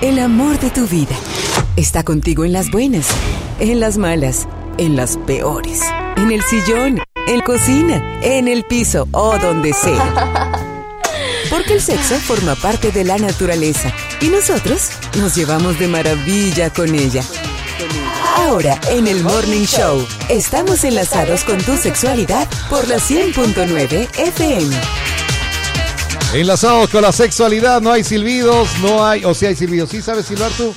el amor de tu vida. Está contigo en las buenas, en las malas, en las peores. En el sillón, en cocina, en el piso o donde sea. Porque el sexo forma parte de la naturaleza y nosotros nos llevamos de maravilla con ella. Ahora, en el Morning Show, estamos enlazados con tu sexualidad por la 100.9 FM. Enlazados con la sexualidad, no hay silbidos, no hay, o sea, hay silbidos. ¿Sí sabes silbar tú?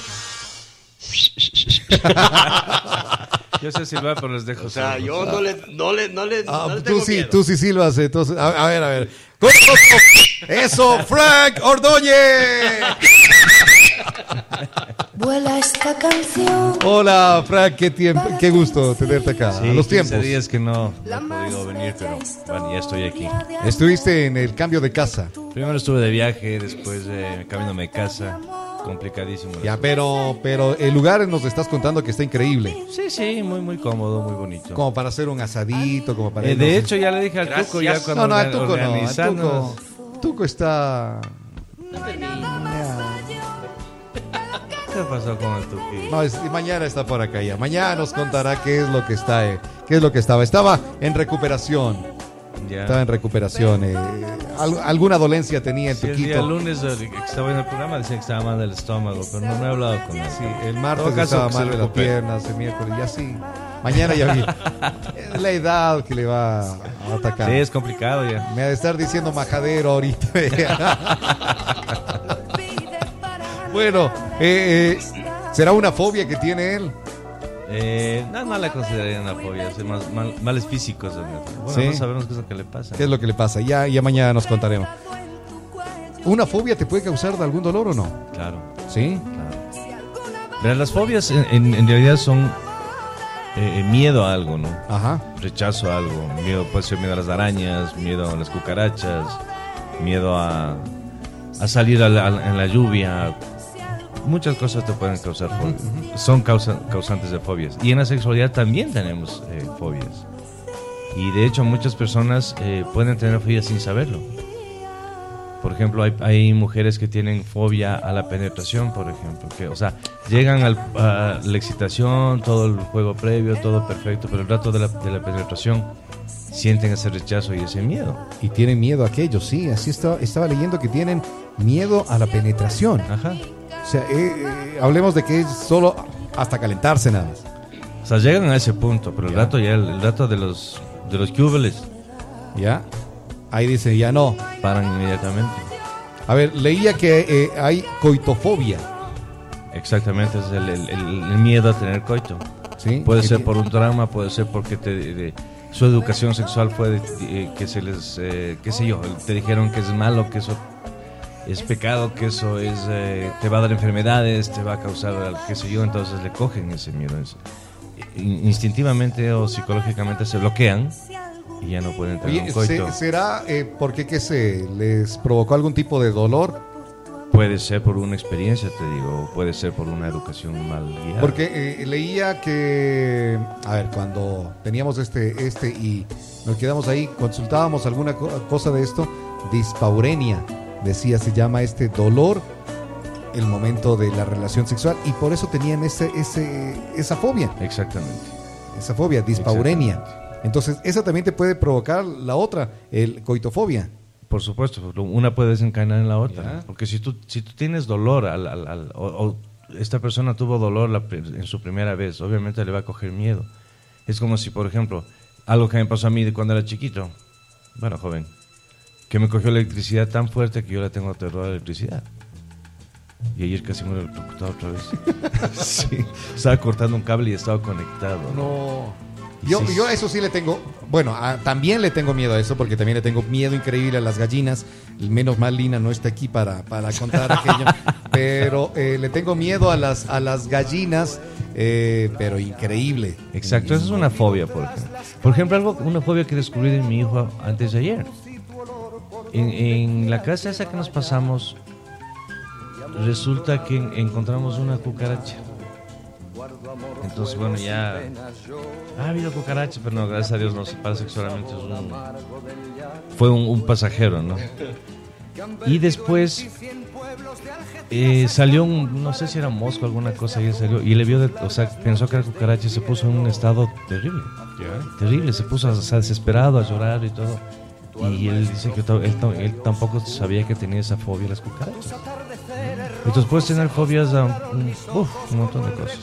Yo sé silbar, pero les dejo. O sea, yo no le, no le, no le, Ah, no le tú tengo sí, miedo. tú sí silbas, entonces. A, a ver, a ver. ¡Con- Eso, Frank Ordóñez. Vuela esta canción. Hola, Frank, qué tiempo, qué gusto tenerte acá. Sí, a los 15 tiempos. días que no, no he podido venir, pero bueno, ya estoy aquí. Estuviste en el cambio de casa. Primero estuve de viaje, después eh, cambiándome de casa. Complicadísimo. Ya, pero, pero el lugar nos estás contando que está increíble. Sí, sí, muy, muy cómodo, muy bonito. Como para hacer un asadito, como para Eh, de hecho, ya le dije al Tuco, ya Gracias. cuando no, no, el organ- Tuco no. Tuco, Tuco está. ¿Qué pasó con el Tuki? No, es- mañana está por acá ya. Mañana nos contará qué es lo que está, eh, qué es lo que estaba. Estaba en recuperación. Ya. Estaba en recuperación. eh, al- alguna dolencia tenía el Sí, el día lunes eh, estaba en el programa decía que estaba mal del estómago, pero no me he hablado con él. Sí, el martes estaba mal de las piernas, el miércoles ya sí. Mañana ya vi. Es la edad que le va a atacar. Sí, es complicado ya. Me ha de estar diciendo majadero ahorita. bueno, eh, eh, ¿será una fobia que tiene él? Eh, no, no la consideraría una fobia, más mal- males físicos. ¿no? Bueno, Sí. no sabemos qué es lo que le pasa. ¿Qué es lo que le pasa? Ya, ya mañana nos contaremos. ¿Una fobia te puede causar algún dolor o no? Claro, Sí. claro. Verás, las fobias en, en- en realidad son eh, miedo a algo, ¿no? Ajá. Rechazo a algo. Miedo, puede ser miedo a las arañas, miedo a las cucarachas, miedo a, a salir a la- a la- en la lluvia. Muchas cosas te pueden causar fobias. Son causa- causantes de fobias. Y en la sexualidad también tenemos eh, fobias. Y de hecho muchas personas eh, pueden tener fobias sin saberlo. Por ejemplo, hay, hay mujeres que tienen fobia a la penetración, por ejemplo. Que, o sea, llegan al- a la excitación, todo el juego previo, todo perfecto, pero el rato de la, de la penetración sienten ese rechazo y ese miedo. Y tienen miedo a aquello, sí. Así estaba, estaba leyendo que tienen miedo a la penetración. Ajá. O sea, eh, eh, hablemos de que es solo hasta calentarse nada más. O sea, llegan a ese punto, pero el Ya. rato ya, el, el rato de los, de los cúbeles ¿Ya? Ahí dice, ya no. paran inmediatamente. A ver, leía que eh, hay coitofobia. Exactamente, es el, el- el- el miedo a tener coito. ¿sí? Puede Que ser ti- por un trauma, puede ser porque te, de- su educación sexual fue de- eh, que se les, eh, qué sé yo, te dijeron que es malo, que eso es pecado, que eso es, eh, te va a dar enfermedades, te va a causar, qué sé yo, entonces le cogen ese miedo. Es- in- instintivamente o psicológicamente se bloquean y ya no pueden Oye, un coito. ¿se- ¿será eh, porque qué se les provocó algún tipo de dolor? Puede ser por una experiencia, te digo, puede ser por una educación mal guiada. Porque eh, leía que, a ver, cuando teníamos este, este y nos quedamos ahí, consultábamos alguna co- cosa de esto, dispaurenia, decía, se llama este dolor el momento de la relación sexual y por eso tenían ese, ese, esa fobia, Exactamente. esa fobia, dispaurenia. Entonces, esa también te puede provocar la otra, el coitofobia. Por supuesto, una puede desencadenar en la otra. Ya. Porque si tú, si tú tienes dolor, al, al- al- o, o esta persona tuvo dolor la en su primera vez, obviamente le va a coger miedo. Es como si, por ejemplo, algo que me pasó a mí de cuando era chiquito, bueno, joven, que me cogió electricidad tan fuerte que yo le tengo terror a la electricidad. Y ayer casi me lo electrocutado otra vez. sí, estaba cortando un cable y estaba conectado. No. Yo, Sí. yo a eso sí le tengo, bueno, a- también le tengo miedo a eso, porque también le tengo miedo increíble a las gallinas. Menos mal Lina no está aquí para, para contar aquello. pero eh, le tengo miedo a las, a las gallinas, eh, pero increíble. Exacto, esa es una fobia, por ejemplo. Por ejemplo, algo, una fobia que descubrí de mi hijo antes de ayer. En, en la casa esa que nos pasamos, resulta que en- encontramos una cucaracha. Entonces, bueno, ya ha habido cucarachas, pero no, gracias a Dios no se para sexualmente. es un- fue un, un pasajero, ¿no? Y después eh, salió un, no sé si era mosco alguna cosa, y salió, y le vio, de- o sea, pensó que era cucaracha y se puso en un estado terrible. Terrible, se puso o sea, desesperado a llorar y todo. Y él dice que él, tampoco sabía que tenía esa fobia a las cucarachas. Entonces puedes tener fobias a un, uf, un montón de cosas.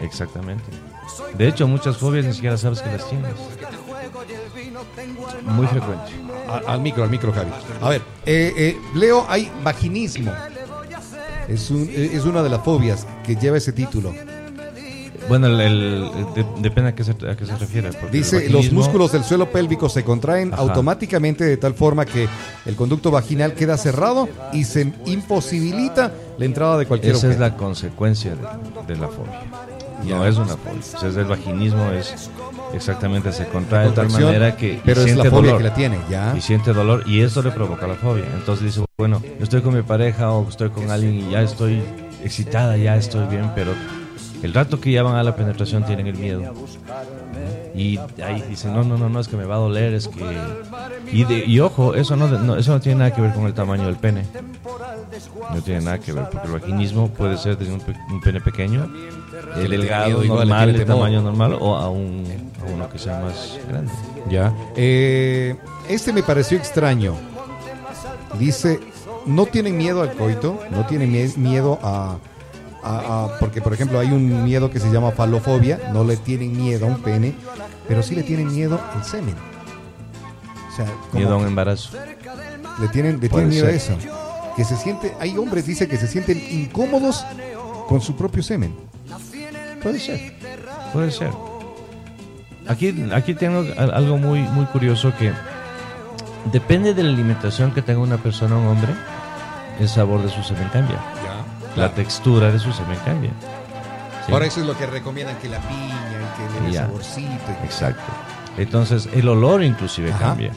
Exactamente. De hecho, muchas fobias ni siquiera sabes que las tienes. Muy frecuente. Al micro, al micro, Javi. A ver, eh, eh, Leo, hay vaginismo. Es, un, eh, es una de las fobias que lleva ese título. Bueno, el, el- de- depende a qué se, a qué se refiere. Dice, los músculos del suelo pélvico se contraen Ajá. automáticamente de tal forma que el conducto vaginal queda cerrado y se imposibilita la entrada de cualquier Esa es la consecuencia de, de la fobia. Ya. No es una fobia. O sea, es el vaginismo es exactamente se contrae de tal manera que pero y es la siente fobia dolor. que la tiene, ya. Y siente dolor y eso le provoca la fobia. Entonces dice, bueno, yo estoy con mi pareja o estoy con alguien y ya estoy excitada, ya estoy bien, pero el rato que ya van a la penetración tienen el miedo. Y ahí dicen, no, no, no, no, es que me va a doler, es que... Y, de- y ojo, eso no, no- eso no tiene nada que ver con el tamaño del pene. No tiene nada que ver, porque el vaginismo puede ser desde un, pe- un pene pequeño, tiene delgado, normal, temor. tamaño normal, o a, un, a uno que sea más grande. Ya. Eh, este me pareció extraño. Dice, no tienen miedo al coito, no tienen mie- miedo a, a- a- Porque, por ejemplo, hay un miedo que se llama falofobia, no le tienen miedo a un pene, pero sí le tienen miedo al semen. O sea, como Miedo a un embarazo. le tienen, le tienen miedo a eso. Que se siente, hay hombres, dice, que se sienten incómodos con su propio semen. Puede ser, puede ser. Aquí, aquí tengo al- algo muy, muy curioso que depende de la alimentación que tenga una persona, un hombre, el sabor de su semen cambia. La textura de su semen cambia. ¿sí? Por eso es lo que recomiendan que la piña y que le dé saborcito. y Exacto. Entonces, el olor inclusive Ajá. cambia.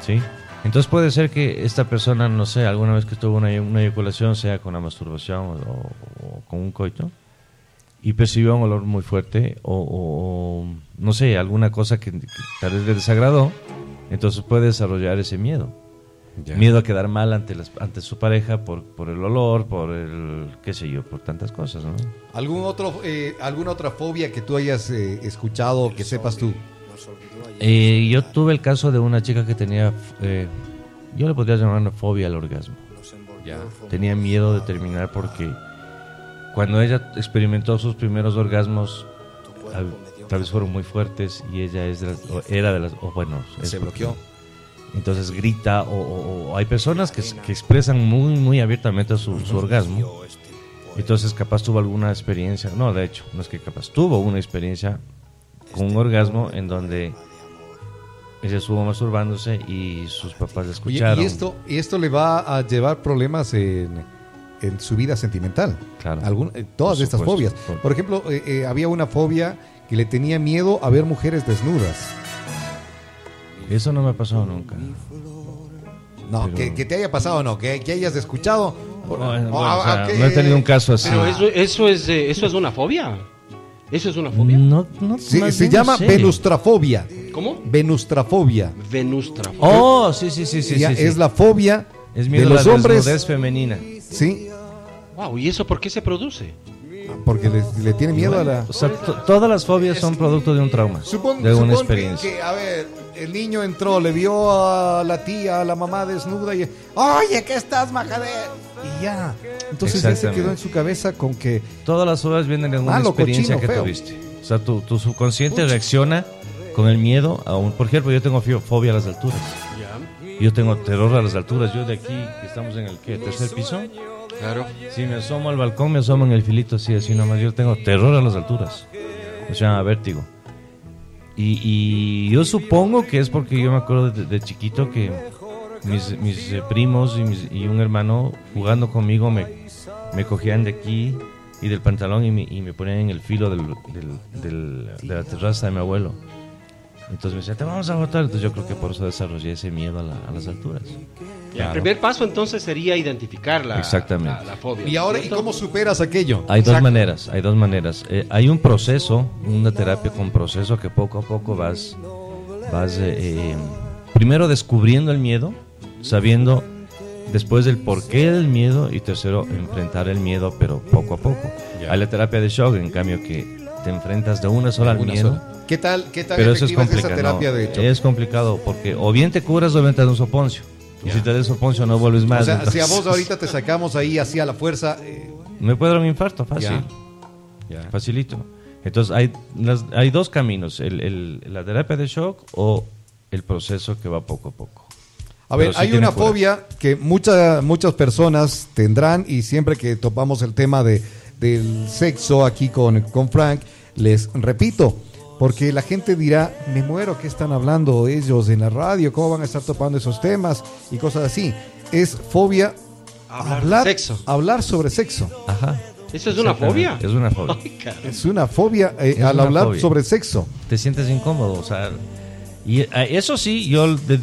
¿Sí? Entonces puede ser que esta persona, no sé, alguna vez que tuvo una, una eyaculación, sea con la masturbación o, o con un coito, y percibió un olor muy fuerte, o, no sé, alguna cosa que, que tal vez le desagradó, entonces puede desarrollar ese miedo. Ya. Miedo a quedar mal ante, las- ante su pareja por, por el olor, por el, qué sé yo, por tantas cosas, ¿no? ¿Algún otro, eh, ¿Alguna otra fobia que tú hayas eh, escuchado o que sepas tú? Eh, yo tuve el caso de una chica que tenía, eh, yo le podría llamar una fobia al orgasmo. Tenía miedo de terminar porque cuando ella experimentó sus primeros orgasmos, al- tal vez fueron muy fuertes y ella es de las- o era de las, o bueno, Se porque- bloqueó. Entonces grita o, o- o hay personas que, que expresan muy, muy abiertamente su, su orgasmo. Entonces capaz tuvo alguna experiencia, no, de hecho, no es que capaz tuvo una experiencia con un orgasmo en donde ella estuvo masturbándose y sus papás la escucharon. y esto, y esto le va a llevar problemas en, en su vida sentimental. Claro. Algún- eh, todas estas fobias. Por- Por ejemplo, eh, eh, había una fobia que le tenía miedo a ver mujeres desnudas. Eso no me ha pasado nunca. No, Pero- que, que te haya pasado, no, que, que hayas escuchado. Bueno, ah, o sea, ah, que- no he tenido un caso así. Pero eso, eso, es, eh, eso es una fobia. ¿Eso es una fobia? No, no, Se, más se llama sé. venustrafobia. ¿Cómo? Venustrafobia. Venustrafobia. Oh, sí, sí, sí, sí. Sí, sí. Es la fobia Es de miedo los a la hombres. femenina. Sí, Wow, ¿y eso por qué se produce? Porque le, le tiene miedo a la. O sea, to- todas las fobias son producto de un trauma, Supón, de una experiencia. Que, a ver, el niño entró, le vio a la tía, a la mamá desnuda y. ¡Oye, ¿qué estás, majadero! Y ya. Entonces ya se quedó en su cabeza con que. Todas las fobias vienen de una Malo, experiencia cochino, que feo. tuviste. O sea, tu, tu subconsciente reacciona con el miedo a un... Por ejemplo, yo tengo fobia a las alturas. Yo tengo terror a las alturas. Yo de aquí, que estamos en el ¿qué? tercer piso, Claro. si me asomo al balcón, me asomo en el filito así, así nomás. Yo tengo terror a las alturas. O sea, vértigo. Y, y yo supongo que es porque yo me acuerdo de, de chiquito que mis, mis, eh, primos y, mis- y un hermano jugando conmigo me, me cogían de aquí y del pantalón y me, y me ponían en el filo del, del- del- de la terraza de mi abuelo. Entonces me decían, te vamos a botar. Entonces yo creo que por eso desarrollé ese miedo a, la- a las alturas. El primer paso entonces sería identificar la, Exactamente. la, la fobia. ¿Y ahora, ¿y cómo superas aquello? Hay dos maneras, hay dos maneras. Eh, hay un proceso, una terapia con proceso que poco a poco vas, vas eh, eh, primero descubriendo el miedo, sabiendo Después del porqué del miedo y tercero, enfrentar el miedo, pero poco a poco. Ya. Hay la terapia de shock, en cambio, que te enfrentas de una sola al miedo. sola. ¿Qué tal, qué tan Pero eso es es, esa complicado. terapia no, de hecho? Es complicado porque o bien te curas o bien te da un soponcio. Y Ya. si te el soponcio no vuelves más. o sea, si a entonces- vos ahorita te sacamos ahí hacia la fuerza, eh, Me puede dar un infarto, fácil. Ya. Facilito. Entonces hay, las- hay dos caminos, el, el- la terapia de shock o el proceso que va poco a poco. A ver, sí hay una cura. fobia que muchas muchas personas tendrán y siempre que topamos el tema de, del sexo aquí con, con Frank, les repito, porque la gente dirá, me muero, ¿qué están hablando ellos en la radio? ¿Cómo van a estar topando esos temas? Y cosas así. Es fobia Hablar de sexo. hablar sobre sexo. Ajá. ¿Eso es una fobia? Es una fobia. Ay. Es una fobia eh, Es al una hablar fobia. sobre sexo. Te sientes incómodo, o sea, y eh, eso sí, yo de-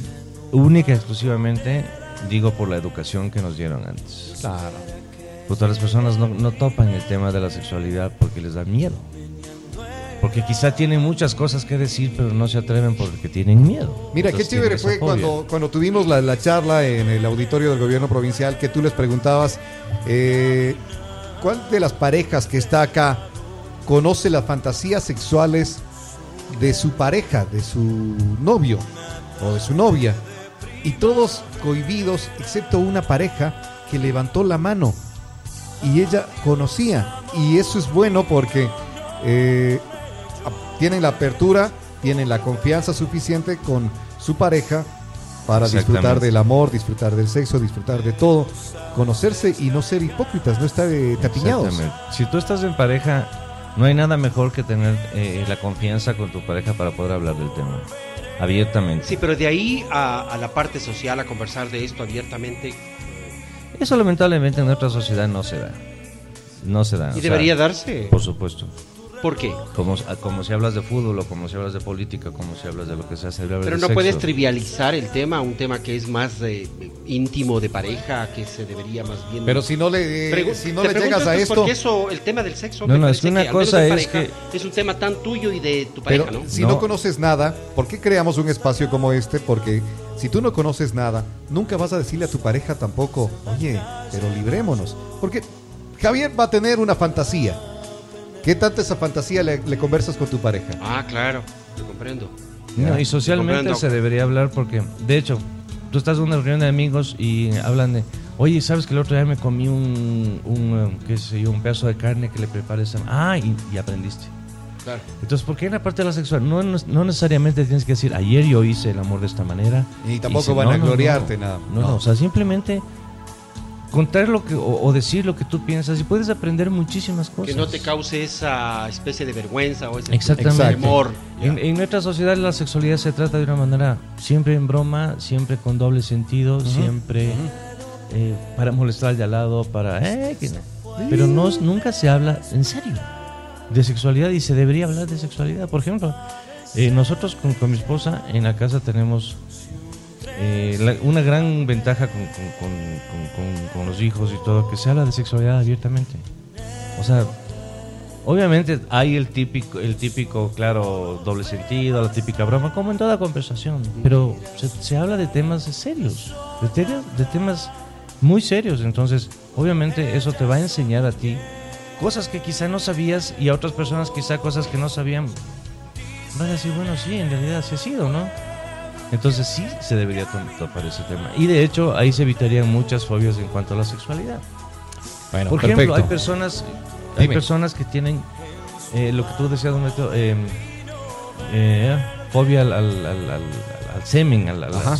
única y exclusivamente digo por la educación que nos dieron antes. Claro. Puta, las personas no, no topan el tema de la sexualidad porque les da miedo. Porque quizá tienen muchas cosas que decir, pero no se atreven porque tienen miedo. Mira, qué Entonces chévere tienen esa fue cuando, cuando tuvimos la, la charla en el auditorio del gobierno provincial que tú les preguntabas eh, cuál de las parejas que está acá conoce las fantasías sexuales de su pareja, de su novio o de su novia. Y todos cohibidos, excepto una pareja que levantó la mano y ella conocía. Y eso es bueno porque eh, tienen la apertura, tienen la confianza suficiente con su pareja para disfrutar del amor, disfrutar del sexo, disfrutar de todo, conocerse y no ser hipócritas, no estar eh, tapiñados. Si tú estás en pareja, no hay nada mejor que tener eh, la confianza con tu pareja para poder hablar del tema abiertamente. Sí, pero de ahí a, a la parte social, a conversar de esto abiertamente, Eso lamentablemente en nuestra sociedad no se da. No se da. y sea, debería darse. Por supuesto. ¿Por qué? Como, como si hablas de fútbol o como si hablas de política, como si hablas de lo que sea. se Pero no sexo. puedes trivializar el tema, un tema que es más eh, íntimo de pareja, que se debería más bien... Pero si no le, eh, Pregu- si no te le pregunto llegas a esto Porque eso, el tema del sexo, No, me no, es parece que una menos cosa es pareja, es un tema tan tuyo y de tu pero pareja, ¿no? si no. No. conoces nada, ¿por qué creamos un espacio como este? Porque si tú no conoces nada, nunca vas a decirle a tu pareja tampoco, oye, pero librémonos. Porque Javier va a tener una fantasía. ¿Qué tanta esa fantasía le, le conversas con tu pareja? Ah, claro, lo comprendo. No, y socialmente Comprendo. se debería hablar porque, de hecho, tú estás en una reunión de amigos y hablan de, oye, ¿sabes que el otro día me comí un, un, eh, qué sé yo, un pedazo de carne que le preparé esa... Ah, y, y aprendiste. Claro. Entonces, ¿por qué en la parte de la sexual? No, no, no necesariamente tienes que decir, ayer yo hice el amor de esta manera. Y tampoco hice- van no, a gloriarte no. nada. No, no, o sea, simplemente contar lo que, o, o decir lo que tú piensas y puedes aprender muchísimas cosas. Que no te cause esa especie de vergüenza o ese temor. En, en nuestra sociedad la sexualidad se trata de una manera siempre en broma, siempre con doble sentido, siempre eh, para molestar al de al lado, para... eh, que no. Pero no, nunca se habla en serio de sexualidad y se debería hablar de sexualidad. Por ejemplo, eh, nosotros con, con mi esposa en la casa tenemos eh, la- una gran ventaja con, con- con- con- los hijos y todo, que se habla de sexualidad abiertamente. O sea, obviamente hay el típico, el típico, claro, doble sentido, la típica broma, como en toda conversación, pero se, se habla de temas serios, de, te- de temas muy serios, entonces obviamente eso te va a enseñar a ti cosas que quizá no sabías y a otras personas quizá cosas que no sabían. Van a decir, bueno, sí, en realidad así ha sido, ¿no? Entonces sí se debería to- topar ese tema. Y de hecho ahí se evitarían muchas fobias en cuanto a la sexualidad. Bueno, Por ejemplo, hay personas, hay Dime. personas que tienen eh, lo que tú decías, don Beto, eh, eh, fobia al, al- al- al- al semen. al- o sea,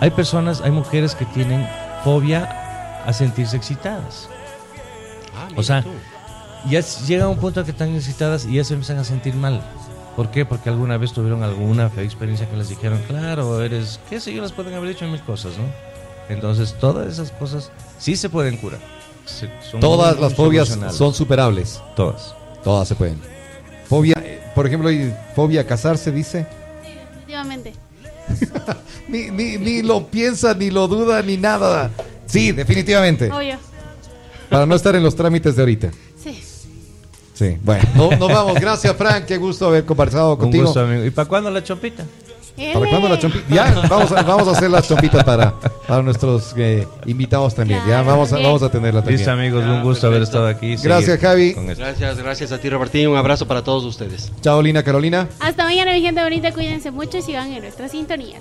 hay personas, hay mujeres que tienen fobia a sentirse excitadas. Ah, O sea, tú. Ya llega un punto que están excitadas y ya se empiezan a sentir mal. ¿Por qué? Porque alguna vez tuvieron alguna fea experiencia que les dijeron, claro, eres, qué sé yo, les pueden haber dicho mil cosas, ¿no? Entonces, todas esas cosas sí se pueden curar. Se- son Todas muy, las muy fobias son superables. Todas. Todas se pueden. Fobia, eh, por ejemplo, hay fobia a casarse, dice. Definitivamente. Ni, ni, ni lo piensa, ni lo duda, ni nada. Sí, definitivamente. Obvio. Para no estar en los trámites de ahorita. Sí. Bueno, no- nos vamos. Gracias, Frank. Qué gusto haber conversado Un contigo. gusto, amigo. ¿Y para cuándo la chopita? ¿Para cuándo la chompita? Ya, vamos a, vamos a hacer las chompitas para, para nuestros eh, invitados también. Ya, vamos a, vamos a tenerla también. Listo, amigos, un gusto haber estado aquí. Gracias, Javi. Gracias, gracias a ti, Robertín. Un abrazo para todos ustedes. Chao, Lina Carolina. Hasta mañana, mi gente bonita. Cuídense mucho y sigan en nuestra sintonía.